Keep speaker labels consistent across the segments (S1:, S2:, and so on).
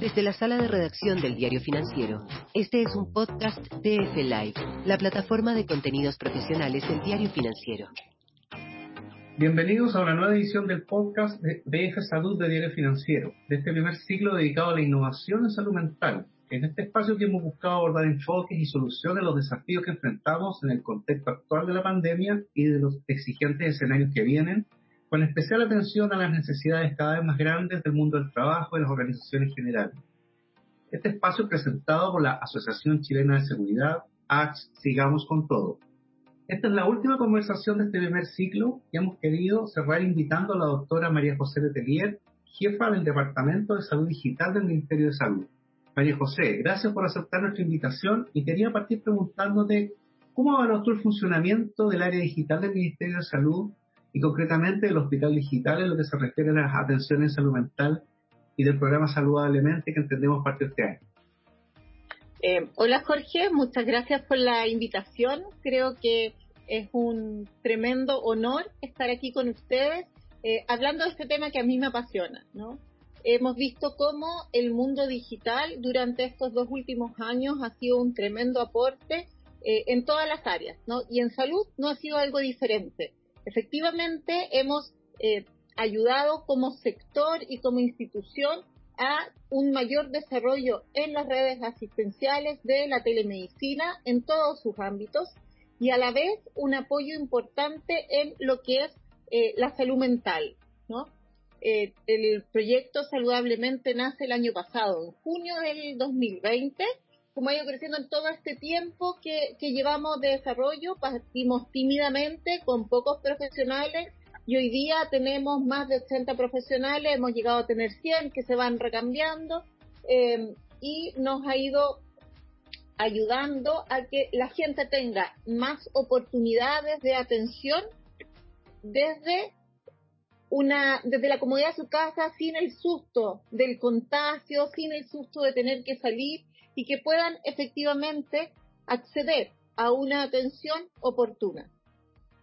S1: Desde la sala de redacción del Diario Financiero, este es un podcast de F Live, la plataforma de contenidos profesionales del Diario Financiero.
S2: Bienvenidos a una nueva edición del podcast de DF Salud de Diario Financiero, de este primer ciclo dedicado a la innovación en salud mental. En este espacio que hemos buscado abordar enfoques y soluciones a los desafíos que enfrentamos en el contexto actual de la pandemia y de los exigentes escenarios que vienen, con especial atención a las necesidades cada vez más grandes del mundo del trabajo y las organizaciones generales. Este espacio es presentado por la Asociación Chilena de Seguridad, AX Sigamos con Todo. Esta es la última conversación de este primer ciclo y hemos querido cerrar invitando a la doctora María José Letelier, jefa del Departamento de Salud Digital del Ministerio de Salud. María José, gracias por aceptar nuestra invitación y quería partir preguntándote cómo va el funcionamiento del área digital del Ministerio de Salud y concretamente del Hospital Digital en lo que se refiere a las atenciones en salud mental y del programa Saludablemente que entendemos parte de este año.
S3: Eh, hola Jorge, muchas gracias por la invitación. Creo que es un tremendo honor estar aquí con ustedes eh, hablando de este tema que a mí me apasiona. ¿no? Hemos visto cómo el mundo digital durante estos dos últimos años ha sido un tremendo aporte eh, en todas las áreas, ¿no? y en salud no ha sido algo diferente. Efectivamente, hemos eh, ayudado como sector y como institución a un mayor desarrollo en las redes asistenciales de la telemedicina en todos sus ámbitos y a la vez un apoyo importante en lo que es eh, la salud mental. ¿no? Eh, el proyecto Saludablemente nace el año pasado, en junio del 2020, como ha ido creciendo en todo este tiempo que, llevamos de desarrollo, partimos tímidamente con pocos profesionales y hoy día tenemos más de 80 profesionales, hemos llegado a tener 100 que se van recambiando eh, y nos ha ido ayudando a que la gente tenga más oportunidades de atención desde una desde la comodidad de su casa sin el susto del contagio, sin el susto de tener que salir y que puedan efectivamente acceder a una atención oportuna.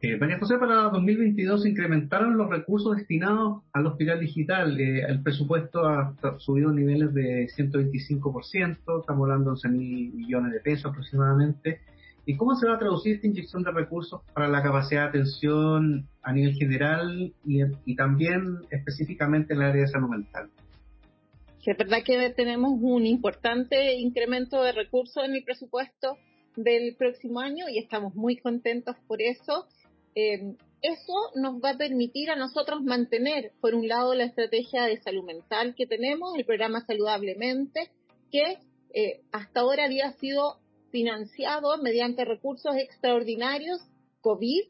S2: Eh, María José, para 2022 se incrementaron los recursos destinados al hospital digital. Eh, el presupuesto ha subido niveles de 125%, estamos hablando de 11 mil millones de pesos aproximadamente. ¿Y cómo se va a traducir esta inyección de recursos para la capacidad de atención a nivel general y, y también específicamente en el área de salud mental?
S3: Es verdad que tenemos un importante incremento de recursos en el presupuesto del próximo año y estamos muy contentos por eso. Eh, eso nos va a permitir a nosotros mantener, por un lado, la estrategia de salud mental que tenemos, el programa Saludablemente, que eh, hasta ahora había sido financiado mediante recursos extraordinarios COVID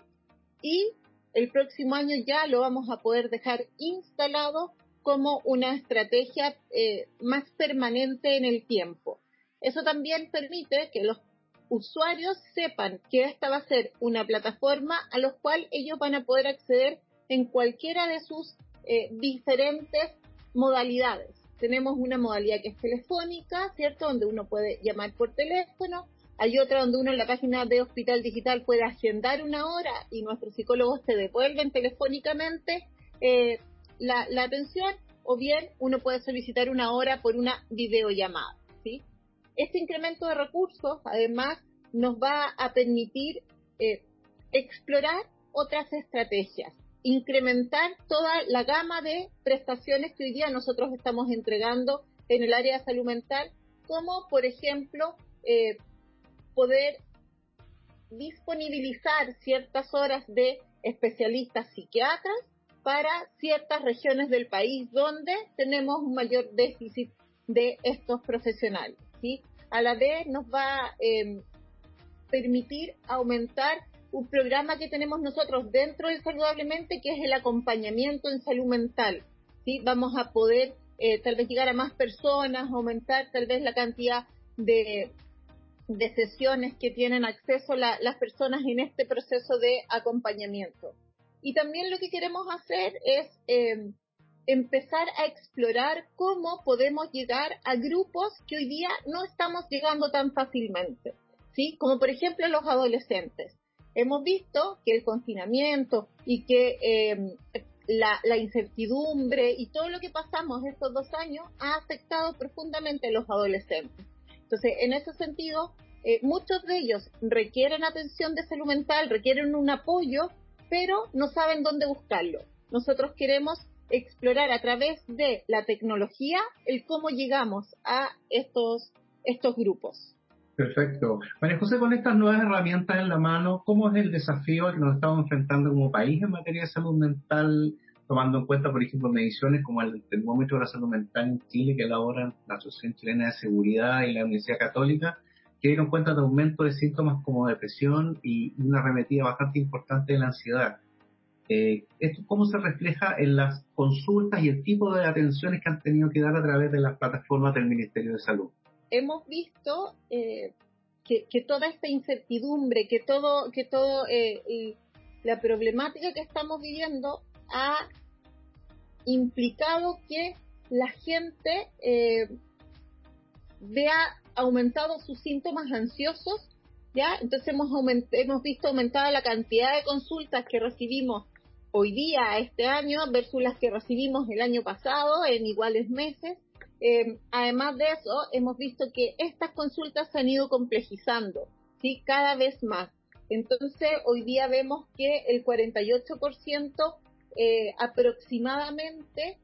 S3: y el próximo año ya lo vamos a poder dejar instalado como una estrategia eh, más permanente en el tiempo. Eso también permite que los usuarios sepan que esta va a ser una plataforma a la cual ellos van a poder acceder en cualquiera de sus eh, diferentes modalidades. Tenemos una modalidad que es telefónica, ¿cierto? Donde uno puede llamar por teléfono. Hay otra donde uno en la página de Hospital Digital puede agendar una hora y nuestros psicólogos te devuelven telefónicamente eh, la, atención o bien uno puede solicitar una hora por una videollamada. ¿sí? Este incremento de recursos además nos va a permitir eh, explorar otras estrategias, incrementar toda la gama de prestaciones que hoy día nosotros estamos entregando en el área de salud mental, como por ejemplo eh, poder disponibilizar ciertas horas de especialistas psiquiatras para ciertas regiones del país donde tenemos un mayor déficit de estos profesionales. ¿sí? A la vez nos va a em, permitir aumentar un programa que tenemos nosotros dentro de Saludablemente, que es el acompañamiento en salud mental. ¿sí? Vamos a poder eh, tal vez llegar a más personas, aumentar tal vez la cantidad de, de sesiones que tienen acceso las personas en este proceso de acompañamiento. Y también lo que queremos hacer es em, empezar a explorar cómo podemos llegar a grupos que hoy día no estamos llegando tan fácilmente, ¿sí? Como por ejemplo los adolescentes. Hemos visto que el confinamiento y que em, la, incertidumbre y todo lo que pasamos estos dos años ha afectado profundamente a los adolescentes. Entonces, en ese sentido, eh, muchos de ellos requieren atención de salud mental, requieren un apoyo, pero no saben dónde buscarlo. Nosotros queremos explorar a través de la tecnología el cómo llegamos a estos, estos grupos.
S2: Perfecto. María José, con estas nuevas herramientas en la mano, ¿cómo es el desafío que nos estamos enfrentando como país en materia de salud mental, tomando en cuenta, por ejemplo, mediciones como el termómetro de la salud mental en Chile que elaboran la Asociación Chilena de Seguridad y la Universidad Católica, que dieron cuenta de aumento de síntomas como depresión y una arremetida bastante importante de la ansiedad? Eh, ¿Esto cómo se refleja en las consultas y el tipo de atenciones que han tenido que dar a través de las plataformas del Ministerio de Salud?
S3: hemos visto eh, que, toda esta incertidumbre, que todo, que todo eh, la problemática que estamos viviendo ha implicado que la gente vea aumentado sus síntomas ansiosos, ¿ya? Entonces hemos, hemos visto aumentada la cantidad de consultas que recibimos hoy día, este año, versus las que recibimos el año pasado en iguales meses. Eh, además de eso, hemos visto que estas consultas se han ido complejizando, ¿sí? Cada vez más. Entonces, hoy día vemos que el 48% eh, aproximadamente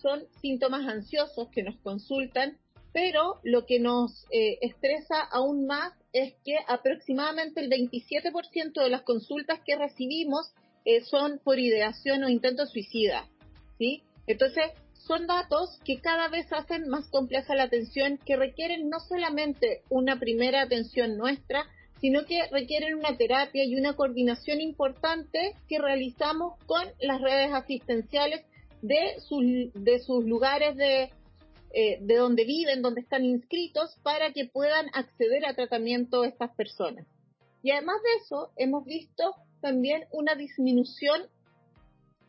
S3: son síntomas ansiosos que nos consultan, pero lo que nos eh, estresa aún más es que aproximadamente el 27% de las consultas que recibimos son por ideación o intento suicida, ¿sí? Entonces, son datos que cada vez hacen más compleja la atención, que requieren no solamente una primera atención nuestra, sino que requieren una terapia y una coordinación importante que realizamos con las redes asistenciales de sus, de sus lugares de, eh, de donde viven, donde están inscritos, para que puedan acceder a tratamiento estas personas. Y además de eso, hemos visto también una disminución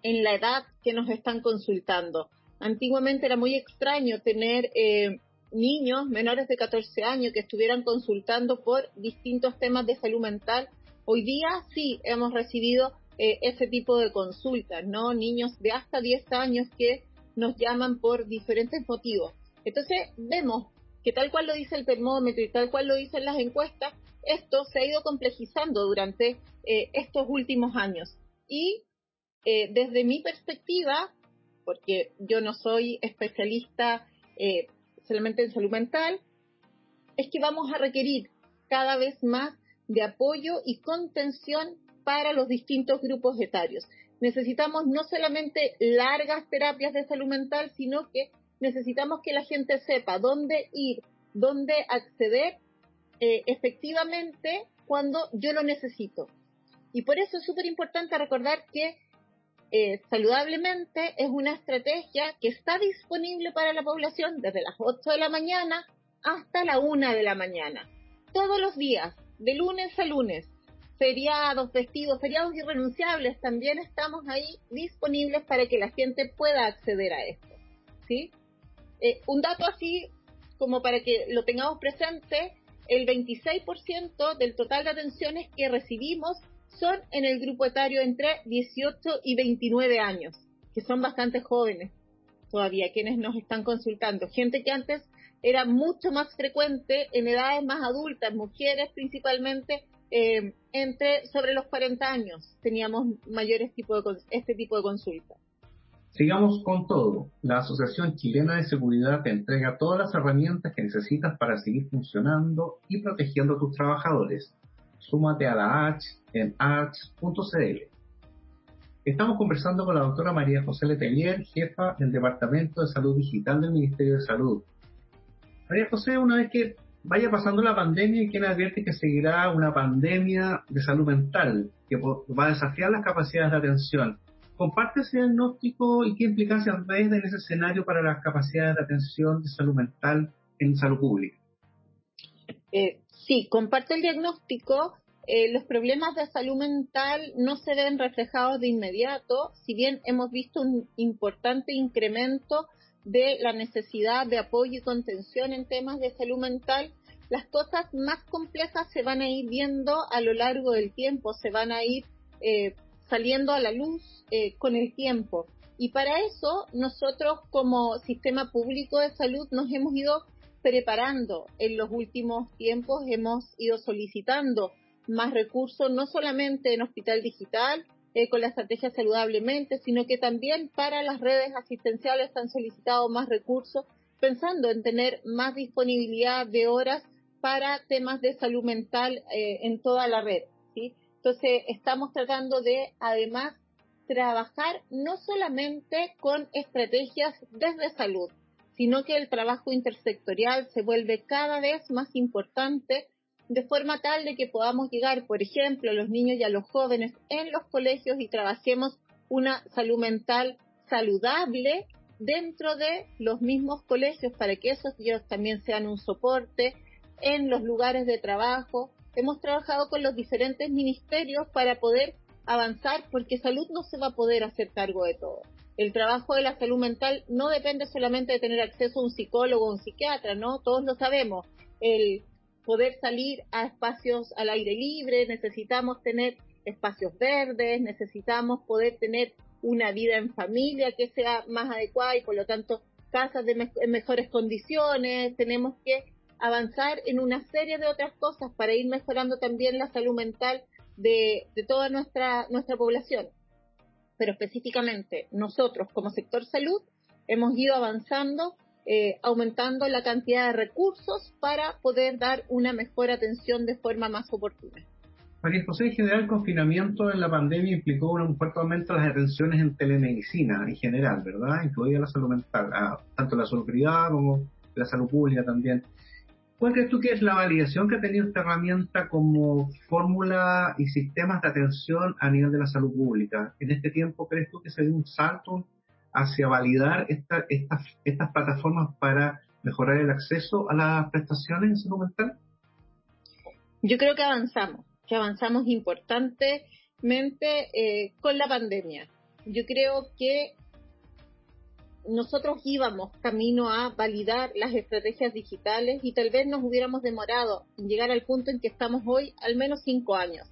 S3: en la edad que nos están consultando. Antiguamente era muy extraño tener eh, niños menores de 14 años que estuvieran consultando por distintos temas de salud mental. Hoy día sí hemos recibido eh, ese tipo de consultas, ¿no? Niños de hasta 10 años que nos llaman por diferentes motivos. Entonces vemos que tal cual lo dice el termómetro y tal cual lo dicen las encuestas, esto se ha ido complejizando durante eh, estos últimos años. Y desde mi perspectiva, porque yo no soy especialista eh, solamente en salud mental, es que vamos a requerir cada vez más de apoyo y contención para los distintos grupos etarios. Necesitamos no solamente largas terapias de salud mental, sino que necesitamos que la gente sepa dónde ir, dónde acceder eh, efectivamente cuando yo lo necesito. Y por eso es súper importante recordar que eh, saludablemente es una estrategia que está disponible para la población desde las 8 de la mañana hasta la 1 de la mañana. Todos los días, de lunes a lunes, feriados, festivos, feriados irrenunciables, también estamos ahí disponibles para que la gente pueda acceder a esto. ¿sí? Eh, un dato así, como para que lo tengamos presente, el 26% del total de atenciones que recibimos son en el grupo etario entre 18 y 29 años, que son bastante jóvenes todavía quienes nos están consultando. Gente que antes era mucho más frecuente en edades más adultas, mujeres principalmente, eh, entre sobre los 40 años teníamos mayores este tipo de consultas.
S2: Sigamos con todo. La Asociación Chilena de Seguridad te entrega todas las herramientas que necesitas para seguir funcionando y protegiendo a tus trabajadores. Súmate a la H en arch.cl. Estamos conversando con la doctora María José Letelier, jefa del Departamento de Salud Digital del Ministerio de Salud. María José, una vez que vaya pasando la pandemia, y quien advierte que seguirá una pandemia de salud mental que va a desafiar las capacidades de atención. ¿Comparte ese diagnóstico y qué implicancias ves en ese escenario para las capacidades de atención de salud mental en salud pública?
S3: Eh, sí, comparto el diagnóstico. Eh, los problemas de salud mental no se ven reflejados de inmediato, si bien hemos visto un importante incremento de la necesidad de apoyo y contención en temas de salud mental, las cosas más complejas se van a ir viendo a lo largo del tiempo, se van a ir eh, saliendo a la luz eh, con el tiempo. Y para eso nosotros como sistema público de salud nos hemos ido preparando en los últimos tiempos, hemos ido solicitando más recursos, no solamente en Hospital Digital, eh, con la estrategia saludablemente, sino que también para las redes asistenciales han solicitado más recursos, pensando en tener más disponibilidad de horas para temas de salud mental eh, en toda la red. ¿sí? Entonces, estamos tratando de, además, trabajar no solamente con estrategias desde salud, sino que el trabajo intersectorial se vuelve cada vez más importante de forma tal de que podamos llegar, por ejemplo, a los niños y a los jóvenes en los colegios y trabajemos una salud mental saludable dentro de los mismos colegios para que esos ellos también sean un soporte en los lugares de trabajo. Hemos trabajado con los diferentes ministerios para poder avanzar porque salud no se va a poder hacer cargo de todo. El trabajo de la salud mental no depende solamente de tener acceso a un psicólogo o un psiquiatra, ¿no? Todos lo sabemos. El poder salir a espacios al aire libre, necesitamos tener espacios verdes, necesitamos poder tener una vida en familia que sea más adecuada y por lo tanto casas de en mejores condiciones, tenemos que avanzar en una serie de otras cosas para ir mejorando también la salud mental de, de toda nuestra, nuestra población. Pero específicamente nosotros como sector salud hemos ido avanzando eh, aumentando la cantidad de recursos para poder dar una mejor atención de forma más oportuna.
S2: María José, en general, el confinamiento en la pandemia implicó un fuerte aumento de las atenciones en telemedicina en general, ¿verdad? Incluida la salud mental, ah, tanto la salud privada como la salud pública también. ¿Cuál crees tú que es la validación que ha tenido esta herramienta como fórmula y sistemas de atención a nivel de la salud pública? En este tiempo, ¿crees tú que se dio un salto hacia validar esta, estas plataformas para mejorar el acceso a las prestaciones en salud mental?
S3: Yo creo que avanzamos, que avanzamos importantemente eh, con la pandemia. Yo creo que nosotros íbamos camino a validar las estrategias digitales y tal vez nos hubiéramos demorado en llegar al punto en que estamos hoy al menos cinco años.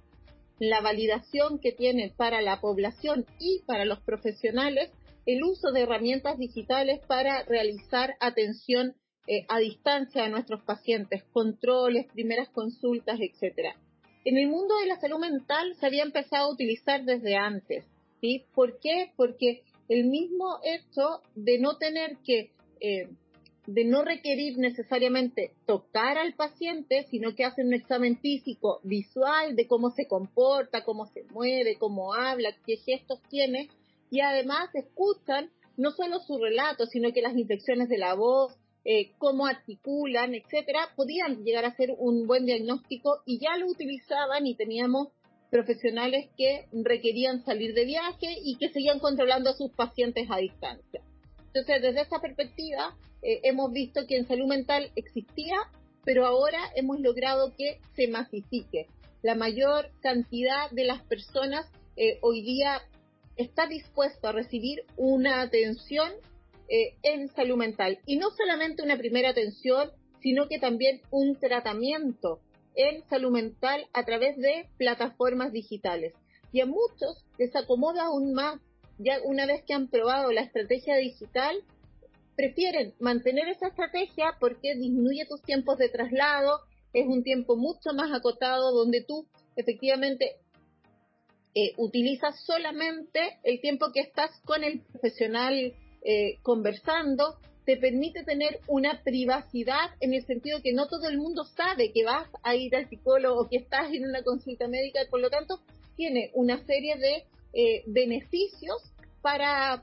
S3: La validación que tiene para la población y para los profesionales el uso de herramientas digitales para realizar atención eh, a distancia a nuestros pacientes, controles, primeras consultas, etcétera. En el mundo de la salud mental se había empezado a utilizar desde antes, ¿sí? ¿Por qué? Porque el mismo hecho de no tener que, eh, de no requerir necesariamente tocar al paciente, sino que hacen un examen físico visual de cómo se comporta, cómo se mueve, cómo habla, qué gestos tiene, y además escuchan no solo su relato, sino que las inflexiones de la voz, eh, cómo articulan, etcétera, podían llegar a ser un buen diagnóstico y ya lo utilizaban y teníamos profesionales que requerían salir de viaje y que seguían controlando a sus pacientes a distancia. Entonces, desde esa perspectiva, eh, hemos visto que en salud mental existía, pero ahora hemos logrado que se masifique. La mayor cantidad de las personas eh, hoy día está dispuesto a recibir una atención eh, en salud mental. Y no solamente una primera atención, sino que también un tratamiento en salud mental a través de plataformas digitales. Y a muchos les acomoda aún más, ya una vez que han probado la estrategia digital, prefieren mantener esa estrategia porque disminuye tus tiempos de traslado, es un tiempo mucho más acotado donde tú efectivamente eh, solamente el tiempo que estás con el profesional eh, conversando, te permite tener una privacidad en el sentido que no todo el mundo sabe que vas a ir al psicólogo o que estás en una consulta médica, por lo tanto, tiene una serie de eh, beneficios para,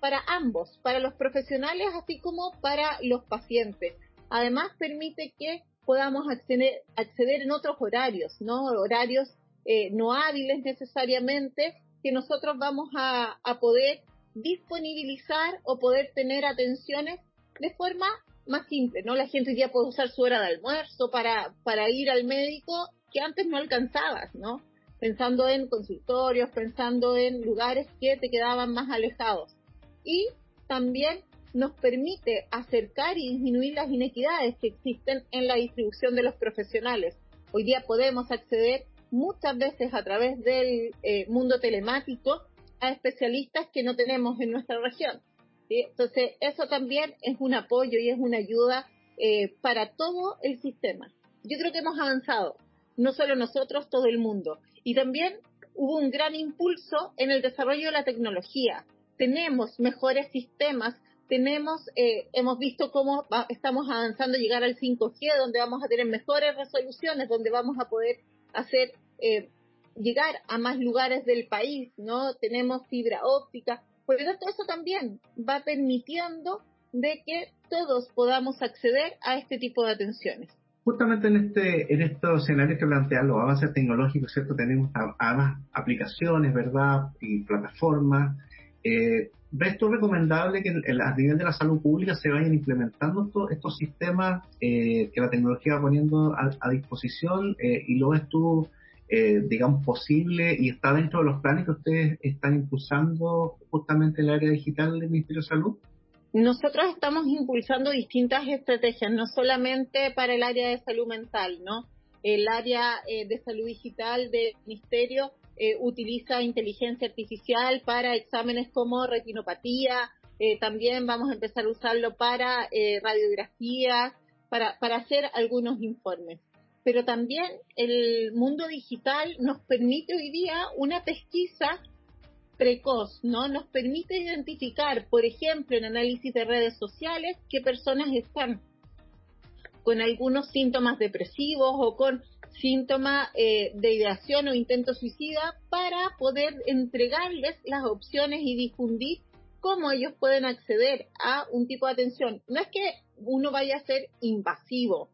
S3: para ambos, para los profesionales así como para los pacientes. Además, permite que podamos acceder, acceder en otros horarios, ¿no? Horarios eh, no hábiles necesariamente, que nosotros vamos a, poder disponibilizar o poder tener atenciones de forma más simple, ¿no? La gente ya puede usar su hora de almuerzo para, para ir al médico que antes no alcanzabas, ¿no? Pensando en consultorios, pensando en lugares que te quedaban más alejados. Y también nos permite acercar y disminuir las inequidades que existen en la distribución de los profesionales. Hoy día podemos acceder muchas veces a través del eh, mundo telemático a especialistas que no tenemos en nuestra región. Entonces, eso también es un apoyo y es una ayuda eh, para todo el sistema. Yo creo que hemos avanzado, no solo nosotros, todo el mundo. Y también hubo un gran impulso en el desarrollo de la tecnología. Tenemos mejores sistemas, tenemos, eh, hemos visto cómo estamos avanzando a llegar al 5G, donde vamos a tener mejores resoluciones, donde vamos a poder hacer eh, llegar a más lugares del país, ¿no? Tenemos fibra óptica. Por lo tanto, eso también va permitiendo de que todos podamos acceder a este tipo de atenciones.
S2: Justamente en este en estos escenarios que plantean los avances tecnológicos, ¿cierto? Tenemos además aplicaciones, ¿verdad? Y plataformas. Eh, ¿Ves tú recomendable que a nivel de la salud pública se vayan implementando estos, sistemas eh, que la tecnología va poniendo a, disposición eh, y lo ves tú eh, digamos, posible y está dentro de los planes que ustedes están impulsando justamente en el área digital del Ministerio de Salud?
S3: Nosotros estamos impulsando distintas estrategias, no solamente para el área de salud mental, ¿no? El área eh, de salud digital del Ministerio eh, utiliza inteligencia artificial para exámenes como retinopatía, también vamos a empezar a usarlo para radiografías, para, para hacer algunos informes pero también el mundo digital nos permite hoy día una pesquisa precoz, ¿no? Nos permite identificar, por ejemplo, en análisis de redes sociales, qué personas están con algunos síntomas depresivos o con síntomas eh, de ideación o intento suicida para poder entregarles las opciones y difundir cómo ellos pueden acceder a un tipo de atención. No es que uno vaya a ser invasivo,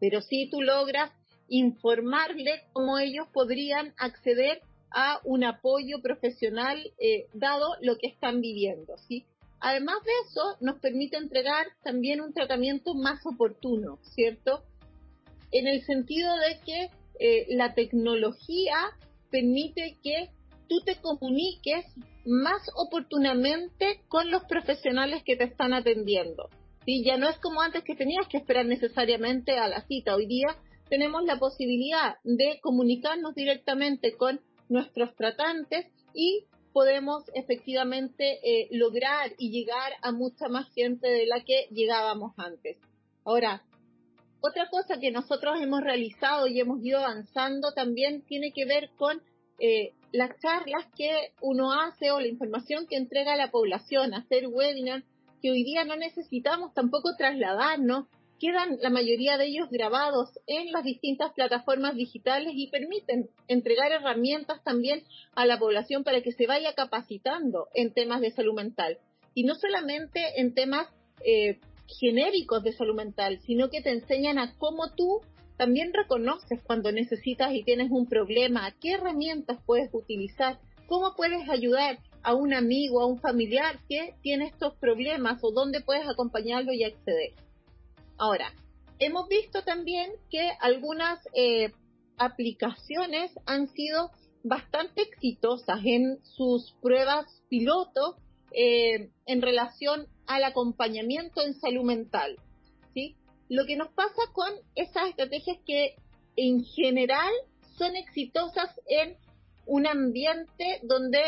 S3: pero sí tú logras informarle cómo ellos podrían acceder a un apoyo profesional eh, dado lo que están viviendo, ¿sí? Además de eso, nos permite entregar también un tratamiento más oportuno, ¿cierto? En el sentido de que eh, la tecnología permite que tú te comuniques más oportunamente con los profesionales que te están atendiendo. ¿sí? Ya no es como antes que tenías que esperar necesariamente a la cita. Hoy día tenemos la posibilidad de comunicarnos directamente con nuestros tratantes y podemos efectivamente eh, lograr y llegar a mucha más gente de la que llegábamos antes. Ahora, otra cosa que nosotros hemos realizado y hemos ido avanzando también tiene que ver con eh, las charlas que uno hace o la información que entrega a la población, hacer webinars que hoy día no necesitamos tampoco trasladarnos, quedan la mayoría de ellos grabados en las distintas plataformas digitales y permiten entregar herramientas también a la población para que se vaya capacitando en temas de salud mental. Y no solamente en temas eh, genéricos de salud mental, sino que te enseñan a cómo tú también reconoces cuando necesitas y tienes un problema, qué herramientas puedes utilizar, cómo puedes ayudar a un amigo, a un familiar que tiene estos problemas o dónde puedes acompañarlo y acceder. Ahora, hemos visto también que algunas eh, aplicaciones han sido bastante exitosas en sus pruebas piloto eh, en relación al acompañamiento en salud mental. ¿sí? Lo que nos pasa con esas estrategias que en general son exitosas en un ambiente donde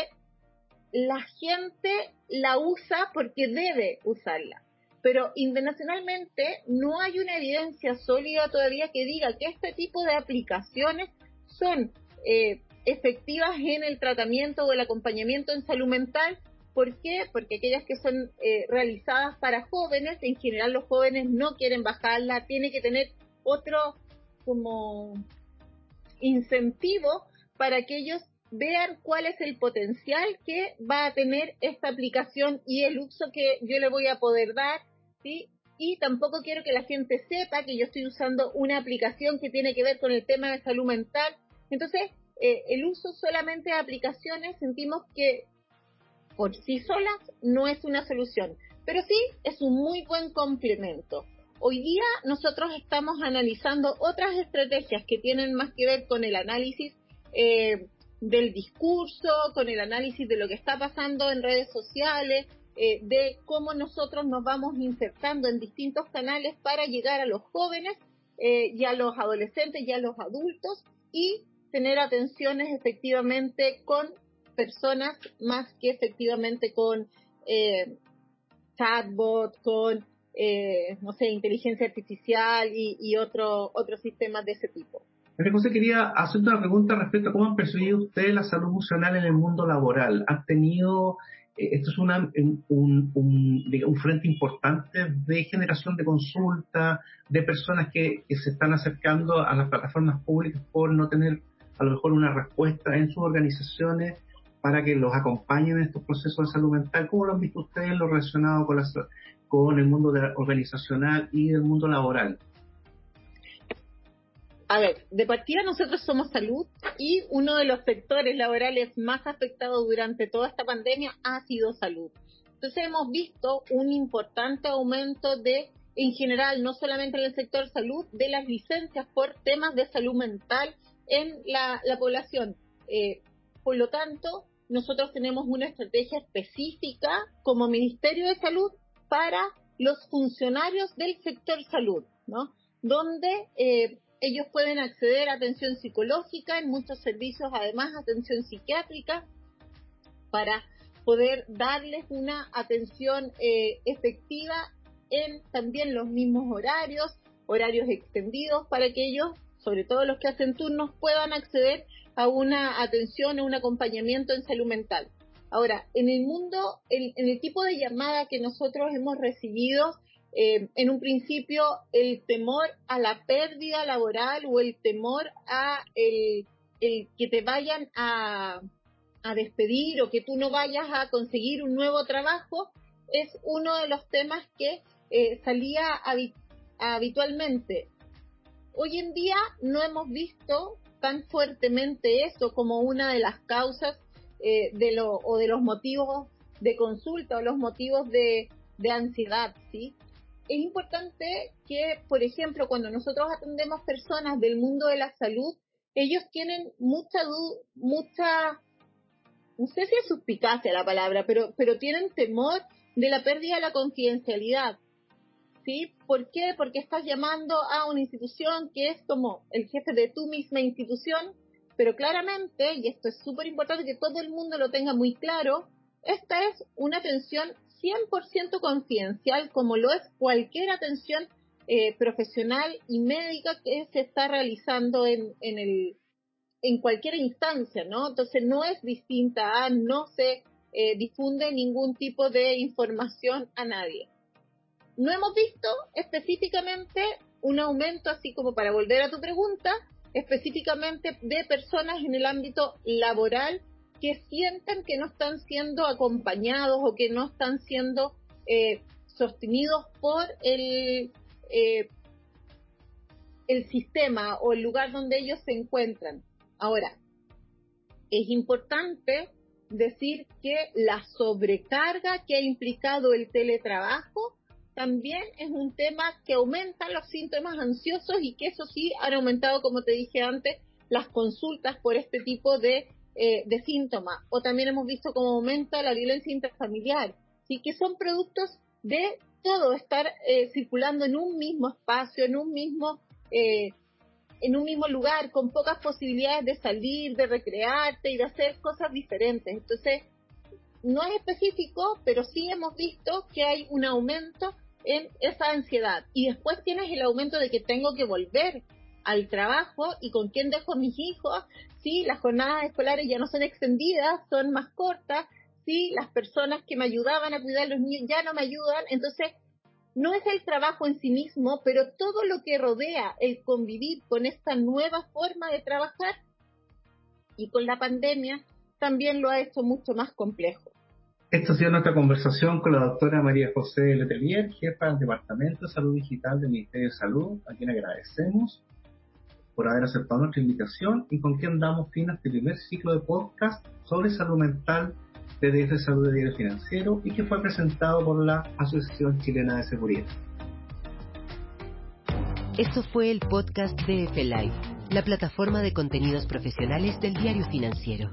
S3: la gente la usa porque debe usarla. Pero internacionalmente no hay una evidencia sólida todavía que diga que este tipo de aplicaciones son eh, efectivas en el tratamiento o el acompañamiento en salud mental. ¿Por qué? Porque aquellas que son eh, realizadas para jóvenes, en general los jóvenes no quieren bajarla, tiene que tener otro como incentivo para que ellos vean cuál es el potencial que va a tener esta aplicación y el uso que yo le voy a poder dar, ¿sí? Y tampoco quiero que la gente sepa que yo estoy usando una aplicación que tiene que ver con el tema de salud mental. Entonces, eh, el uso solamente de aplicaciones sentimos que por sí solas no es una solución, pero sí es un muy buen complemento. Hoy día nosotros estamos analizando otras estrategias que tienen más que ver con el análisis eh, del discurso, con el análisis de lo que está pasando en redes sociales, eh, de cómo nosotros nos vamos insertando en distintos canales para llegar a los jóvenes eh, y a los adolescentes y a los adultos y tener atenciones efectivamente con personas más que efectivamente con eh, chatbot, con, eh, no sé, inteligencia artificial y, y otros sistemas de ese tipo.
S2: María José, quería hacerte una pregunta respecto a cómo han percibido ustedes la salud emocional en el mundo laboral. ¿Han tenido, eh, esto es una, un, un, frente importante de generación de consulta, de personas que, que se están acercando a las plataformas públicas por no tener a lo mejor una respuesta en sus organizaciones para que los acompañen en estos procesos de salud mental. ¿Cómo lo han visto ustedes lo relacionado con, con el mundo organizacional y el mundo laboral?
S3: A ver, de partida nosotros somos salud y uno de los sectores laborales más afectados durante toda esta pandemia ha sido salud. Entonces hemos visto un importante aumento de, en general, no solamente en el sector salud, de las licencias por temas de salud mental en la, población. Eh, por lo tanto, nosotros tenemos una estrategia específica como Ministerio de Salud para los funcionarios del sector salud, ¿no? Donde eh, ellos pueden acceder a atención psicológica, en muchos servicios además atención psiquiátrica, para poder darles una atención eh, efectiva en también los mismos horarios, horarios extendidos, para que ellos, sobre todo los que hacen turnos, puedan acceder a una atención, a un acompañamiento en salud mental. Ahora, en el mundo, en, el tipo de llamada que nosotros hemos recibido, eh, en un principio el temor a la pérdida laboral o el temor a el, que te vayan a, despedir o que tú no vayas a conseguir un nuevo trabajo es uno de los temas que eh, salía habitualmente. Hoy en día no hemos visto tan fuertemente eso como una de las causas eh, de lo, o de los motivos de consulta o los motivos de, de ansiedad, ¿sí? Es importante que, por ejemplo, cuando nosotros atendemos personas del mundo de la salud, ellos tienen mucha mucha, no sé si es suspicacia la palabra, pero, pero tienen temor de la pérdida de la confidencialidad. ¿Sí? ¿Por qué? Porque estás llamando a una institución que es como el jefe de tu misma institución, pero claramente, y esto es súper importante que todo el mundo lo tenga muy claro, esta es una atención 100% confidencial, como lo es cualquier atención eh, profesional y médica que se está realizando en, en, el, en cualquier instancia, ¿no? Entonces no es distinta a, no se eh, difunde ningún tipo de información a nadie no hemos visto específicamente un aumento, así como para volver a tu pregunta, específicamente de personas en el ámbito laboral que sienten que no están siendo acompañados o que no están siendo eh, sostenidos por el, eh, el sistema o el lugar donde ellos se encuentran. Ahora, es importante decir que la sobrecarga que ha implicado el teletrabajo también es un tema que aumenta los síntomas ansiosos y que eso sí han aumentado, como te dije antes, las consultas por este tipo de, eh, de síntomas. O también hemos visto cómo aumenta la violencia interfamiliar, ¿sí? que son productos de todo estar eh, circulando en un mismo espacio, en un mismo, eh, en un mismo lugar, con pocas posibilidades de salir, de recrearte y de hacer cosas diferentes. Entonces, no es específico, pero sí hemos visto que hay un aumento en esa ansiedad. Y después tienes el aumento de que tengo que volver al trabajo y con quién dejo mis hijos, si las jornadas escolares ya no son extendidas, son más cortas, si las personas que me ayudaban a cuidar a los niños ya no me ayudan, entonces no es el trabajo en sí mismo, pero todo lo que rodea el convivir con esta nueva forma de trabajar y con la pandemia también lo ha hecho mucho más complejo.
S2: Esta ha sido nuestra conversación con la doctora María José Letelier, jefa del Departamento de Salud Digital del Ministerio de Salud, a quien agradecemos por haber aceptado nuestra invitación y con quien damos fin a este primer ciclo de podcast sobre salud mental de DF Salud de Diario Financiero y que fue presentado por la Asociación Chilena de Seguridad.
S1: Esto fue el podcast de Live, la plataforma de contenidos profesionales del Diario Financiero.